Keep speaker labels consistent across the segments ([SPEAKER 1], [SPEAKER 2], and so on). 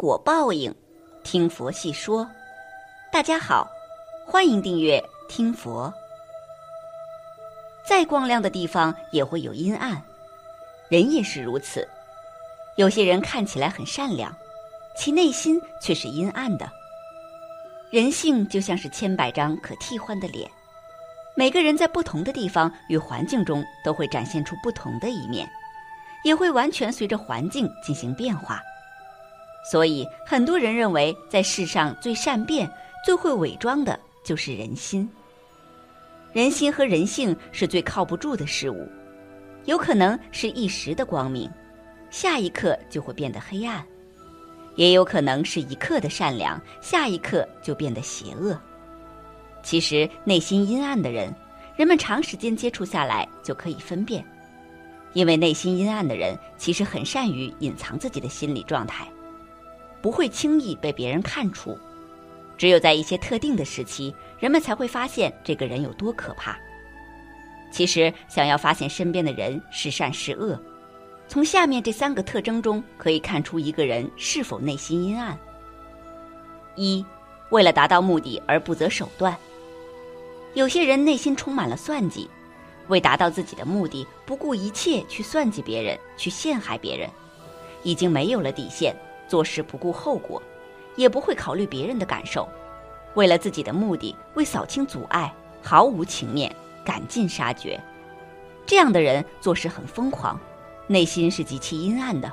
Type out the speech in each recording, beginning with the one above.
[SPEAKER 1] 果报应，听佛细说。大家好，欢迎订阅听佛。再光亮的地方也会有阴暗，人也是如此。有些人看起来很善良，其内心却是阴暗的。人性就像是千百张可替换的脸，每个人在不同的地方与环境中都会展现出不同的一面，也会完全随着环境进行变化。所以，很多人认为，在世上最善变、最会伪装的就是人心。人心和人性是最靠不住的事物，有可能是一时的光明，下一刻就会变得黑暗；也有可能是一刻的善良，下一刻就变得邪恶。其实，内心阴暗的人，人们长时间接触下来就可以分辨，因为内心阴暗的人其实很善于隐藏自己的心理状态。不会轻易被别人看出，只有在一些特定的时期，人们才会发现这个人有多可怕。其实，想要发现身边的人是善是恶，从下面这三个特征中可以看出一个人是否内心阴暗。一，为了达到目的而不择手段。有些人内心充满了算计，为达到自己的目的，不顾一切去算计别人，去陷害别人，已经没有了底线。做事不顾后果，也不会考虑别人的感受，为了自己的目的，为扫清阻碍，毫无情面，赶尽杀绝。这样的人做事很疯狂，内心是极其阴暗的。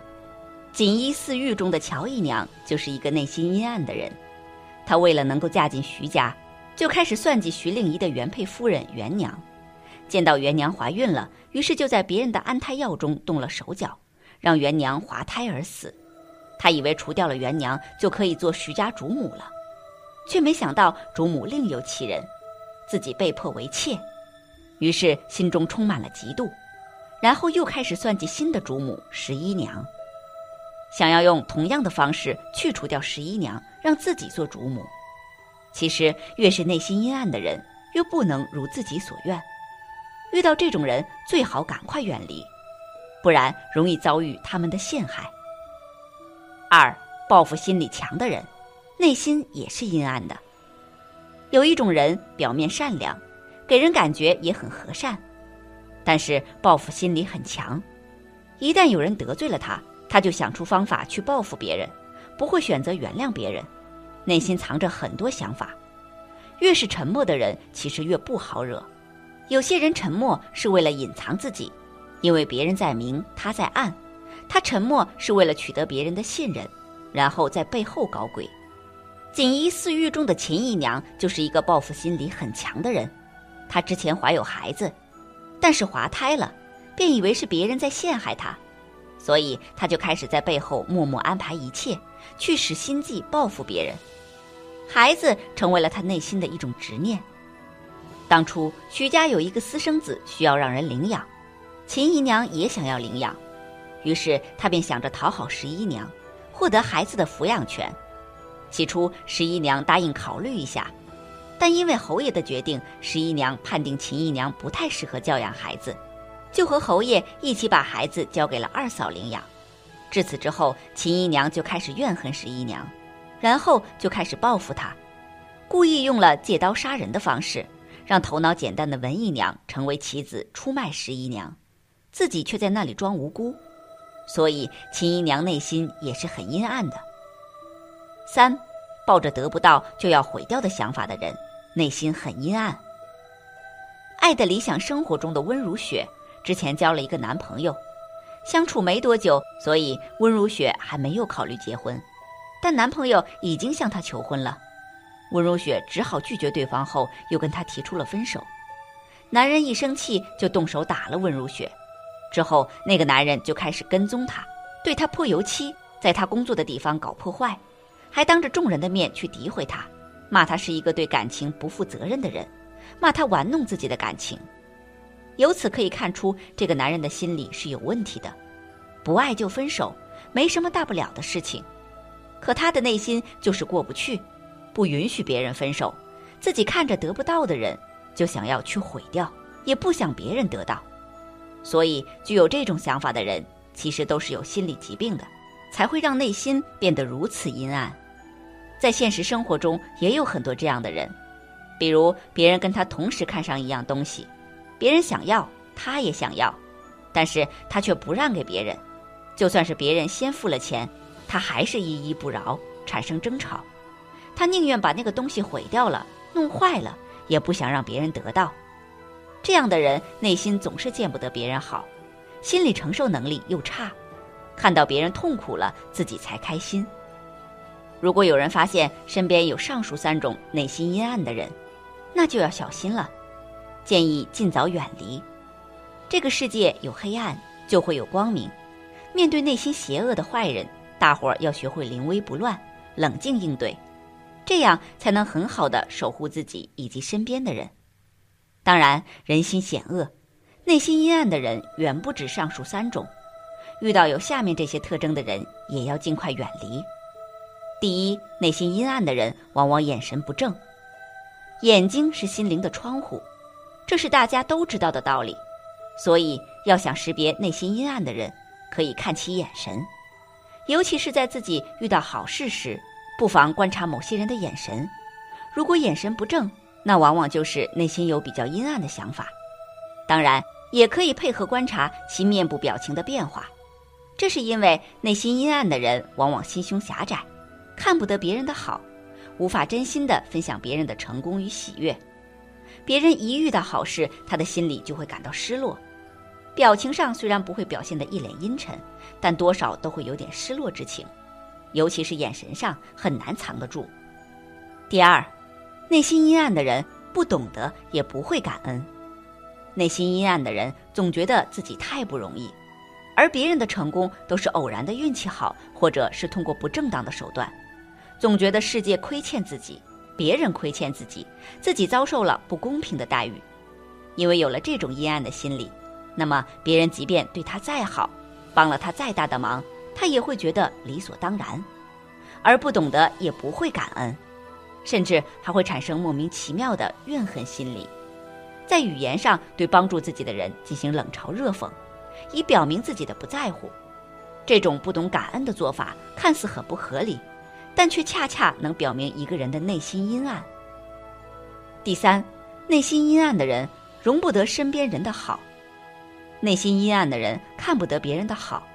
[SPEAKER 1] 锦衣四玉中的乔姨娘就是一个内心阴暗的人。她为了能够嫁进徐家，就开始算计徐令仪的原配夫人元娘。见到元娘怀孕了，于是就在别人的安胎药中动了手脚，让元娘滑胎而死。他以为除掉了元娘就可以做徐家主母了，却没想到主母另有其人，自己被迫为妾，于是心中充满了嫉妒，然后又开始算计新的主母十一娘，想要用同样的方式去除掉十一娘，让自己做主母。其实越是内心阴暗的人，越不能如自己所愿，遇到这种人最好赶快远离，不然容易遭遇他们的陷害。二，报复心理强的人，内心也是阴暗的。有一种人表面善良，给人感觉也很和善，但是报复心理很强。一旦有人得罪了他，他就想出方法去报复别人，不会选择原谅别人，内心藏着很多想法。越是沉默的人，其实越不好惹。有些人沉默是为了隐藏自己，因为别人在明，他在暗。他沉默是为了取得别人的信任，然后在背后搞鬼。锦衣四玉中的秦姨娘就是一个报复心理很强的人。她之前怀有孩子，但是滑胎了，便以为是别人在陷害她，所以她就开始在背后默默安排一切，去使心计报复别人。孩子成为了她内心的一种执念。当初徐家有一个私生子需要让人领养，秦姨娘也想要领养。于是他便想着讨好十一娘，获得孩子的抚养权。起初十一娘答应考虑一下，但因为侯爷的决定，十一娘判定秦姨娘不太适合教养孩子，就和侯爷一起把孩子交给了二嫂领养。至此之后，秦姨娘就开始怨恨十一娘，然后就开始报复她，故意用了借刀杀人的方式，让头脑简单的文姨娘成为棋子出卖十一娘，自己却在那里装无辜。所以，秦姨娘内心也是很阴暗的。三，抱着得不到就要毁掉的想法的人，内心很阴暗。爱的理想生活中的温如雪，之前交了一个男朋友，相处没多久，所以温如雪还没有考虑结婚，但男朋友已经向她求婚了，温如雪只好拒绝对方，后又跟他提出了分手。男人一生气就动手打了温如雪。之后，那个男人就开始跟踪她，对她泼油漆，在她工作的地方搞破坏，还当着众人的面去诋毁她，骂她是一个对感情不负责任的人，骂她玩弄自己的感情。由此可以看出，这个男人的心理是有问题的，不爱就分手，没什么大不了的事情。可他的内心就是过不去，不允许别人分手，自己看着得不到的人，就想要去毁掉，也不想别人得到。所以，具有这种想法的人，其实都是有心理疾病的，才会让内心变得如此阴暗。在现实生活中，也有很多这样的人，比如别人跟他同时看上一样东西，别人想要，他也想要，但是他却不让给别人。就算是别人先付了钱，他还是依依不饶，产生争吵。他宁愿把那个东西毁掉了、弄坏了，也不想让别人得到。这样的人内心总是见不得别人好，心理承受能力又差，看到别人痛苦了，自己才开心。如果有人发现身边有上述三种内心阴暗的人，那就要小心了，建议尽早远离。这个世界有黑暗，就会有光明。面对内心邪恶的坏人，大伙儿要学会临危不乱，冷静应对，这样才能很好的守护自己以及身边的人。当然，人心险恶，内心阴暗的人远不止上述三种。遇到有下面这些特征的人，也要尽快远离。第一，内心阴暗的人往往眼神不正。眼睛是心灵的窗户，这是大家都知道的道理。所以，要想识别内心阴暗的人，可以看其眼神，尤其是在自己遇到好事时，不妨观察某些人的眼神。如果眼神不正，那往往就是内心有比较阴暗的想法。当然，也可以配合观察其面部表情的变化。这是因为内心阴暗的人往往心胸狭窄。看不得别人的好，无法真心的分享别人的成功与喜悦。别人一遇到好事，他的心里就会感到失落。表情上虽然不会表现得一脸阴沉，但多少都会有点失落之情，尤其是眼神上很难藏得住。第二，内心阴暗的人不懂得也不会感恩。内心阴暗的人总觉得自己太不容易，而别人的成功都是偶然的运气好，或者是通过不正当的手段。总觉得世界亏欠自己，别人亏欠自己，自己遭受了不公平的待遇。因为有了这种阴暗的心理，那么别人即便对他再好，帮了他再大的忙，他也会觉得理所当然，而不懂得也不会感恩，甚至还会产生莫名其妙的怨恨心理，在语言上对帮助自己的人进行冷嘲热讽，以表明自己的不在乎。这种不懂感恩的做法看似很不合理。但却恰恰能表明一个人的内心阴暗。第三，内心阴暗的人容不得身边人的好，内心阴暗的人看不得别人的好，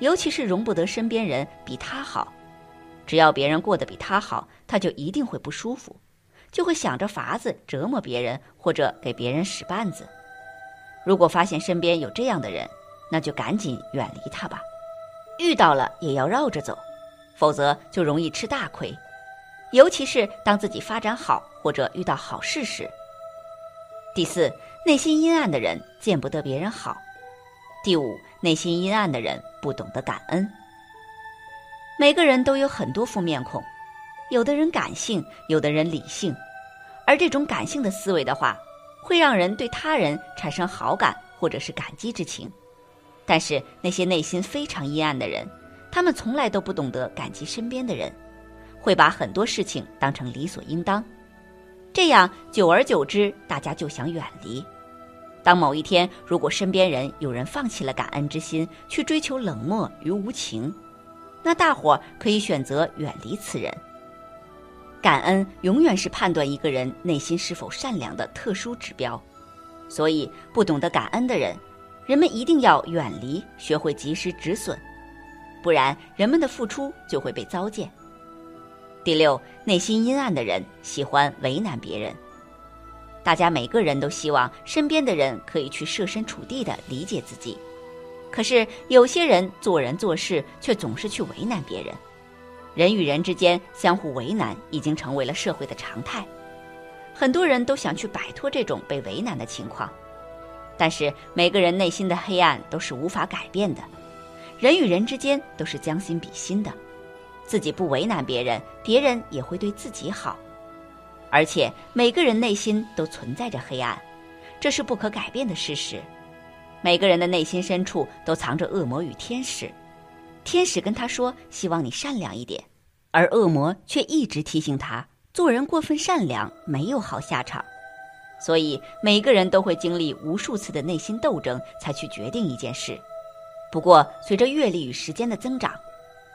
[SPEAKER 1] 尤其是容不得身边人比他好。只要别人过得比他好，他就一定会不舒服，就会想着法子折磨别人或者给别人使绊子。如果发现身边有这样的人，那就赶紧远离他吧，遇到了也要绕着走。否则就容易吃大亏，尤其是当自己发展好或者遇到好事时。第四，内心阴暗的人见不得别人好。第五，内心阴暗的人不懂得感恩。每个人都有很多副面孔，有的人感性，有的人理性，而这种感性的思维的话，会让人对他人产生好感或者是感激之情。但是那些内心非常阴暗的人。他们从来都不懂得感激身边的人，会把很多事情当成理所应当，这样久而久之，大家就想远离。当某一天，如果身边人有人放弃了感恩之心，去追求冷漠与无情，那大伙可以选择远离此人。感恩永远是判断一个人内心是否善良的特殊指标，所以不懂得感恩的人，人们一定要远离，学会及时止损。不然，人们的付出就会被糟践。第六，内心阴暗的人喜欢为难别人。大家每个人都希望身边的人可以去设身处地的理解自己，可是有些人做人做事却总是去为难别人。人与人之间相互为难已经成为了社会的常态，很多人都想去摆脱这种被为难的情况，但是每个人内心的黑暗都是无法改变的。人与人之间都是将心比心的，自己不为难别人，别人也会对自己好。而且每个人内心都存在着黑暗，这是不可改变的事实。每个人的内心深处都藏着恶魔与天使，天使跟他说希望你善良一点，而恶魔却一直提醒他做人过分善良没有好下场。所以每个人都会经历无数次的内心斗争，才去决定一件事。不过，随着阅历与时间的增长，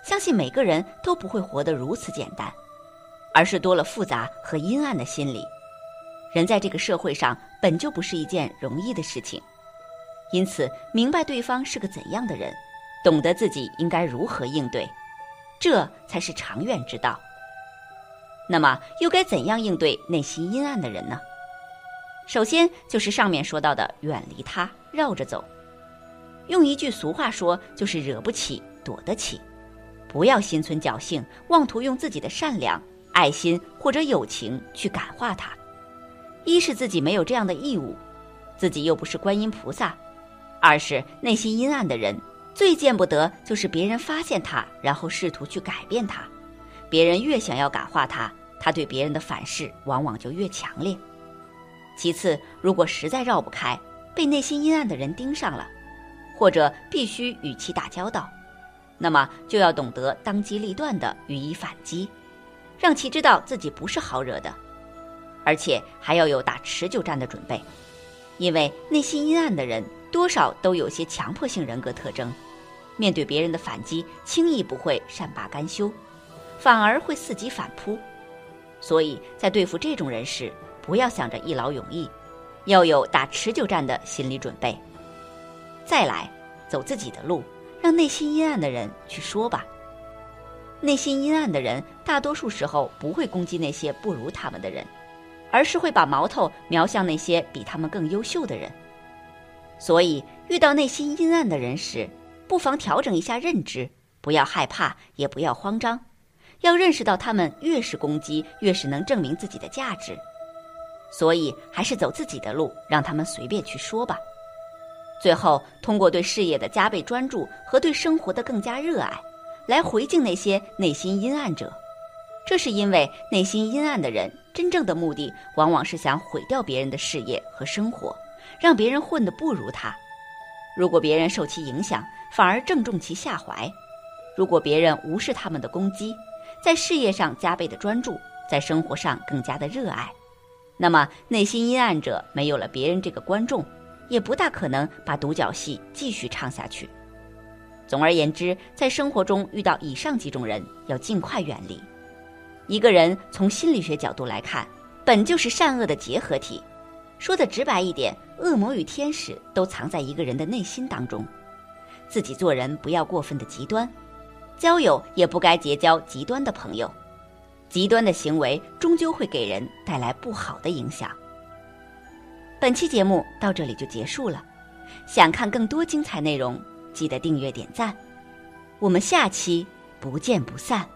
[SPEAKER 1] 相信每个人都不会活得如此简单，而是多了复杂和阴暗的心理。人在这个社会上本就不是一件容易的事情，因此明白对方是个怎样的人，懂得自己应该如何应对，这才是长远之道。那么，又该怎样应对内心阴暗的人呢？首先就是上面说到的，远离他，绕着走。用一句俗话说，就是惹不起，躲得起。不要心存侥幸，妄图用自己的善良、爱心或者友情去感化他。一是自己没有这样的义务，自己又不是观音菩萨；二是内心阴暗的人，最见不得就是别人发现他，然后试图去改变他。别人越想要感化他，他对别人的反噬往往就越强烈。其次，如果实在绕不开，被内心阴暗的人盯上了，或者必须与其打交道，那么就要懂得当机立断地予以反击，让其知道自己不是好惹的，而且还要有打持久战的准备，因为内心阴暗的人多少都有些强迫性人格特征，面对别人的反击，轻易不会善罢甘休。反而会伺机反扑，所以在对付这种人时，不要想着一劳永逸，要有打持久战的心理准备。再来，走自己的路，让内心阴暗的人去说吧。内心阴暗的人，大多数时候不会攻击那些不如他们的人，而是会把矛头瞄向那些比他们更优秀的人。所以，遇到内心阴暗的人时，不妨调整一下认知，不要害怕，也不要慌张。要认识到，他们越是攻击，越是能证明自己的价值。所以，还是走自己的路，让他们随便去说吧。最后，通过对事业的加倍专注和对生活的更加热爱，来回敬那些内心阴暗者。这是因为内心阴暗的人，真正的目的往往是想毁掉别人的事业和生活，让别人混得不如他。如果别人受其影响，反而正中其下怀；如果别人无视他们的攻击，在事业上加倍的专注，在生活上更加的热爱，那么内心阴暗者没有了别人这个观众，也不大可能把独角戏继续唱下去。总而言之，在生活中遇到以上几种人，要尽快远离。一个人从心理学角度来看，本就是善恶的结合体。说的直白一点，恶魔与天使都藏在一个人的内心当中。自己做人不要过分的极端。交友也不该结交极端的朋友，极端的行为终究会给人带来不好的影响。本期节目到这里就结束了，想看更多精彩内容，记得订阅点赞，我们下期不见不散。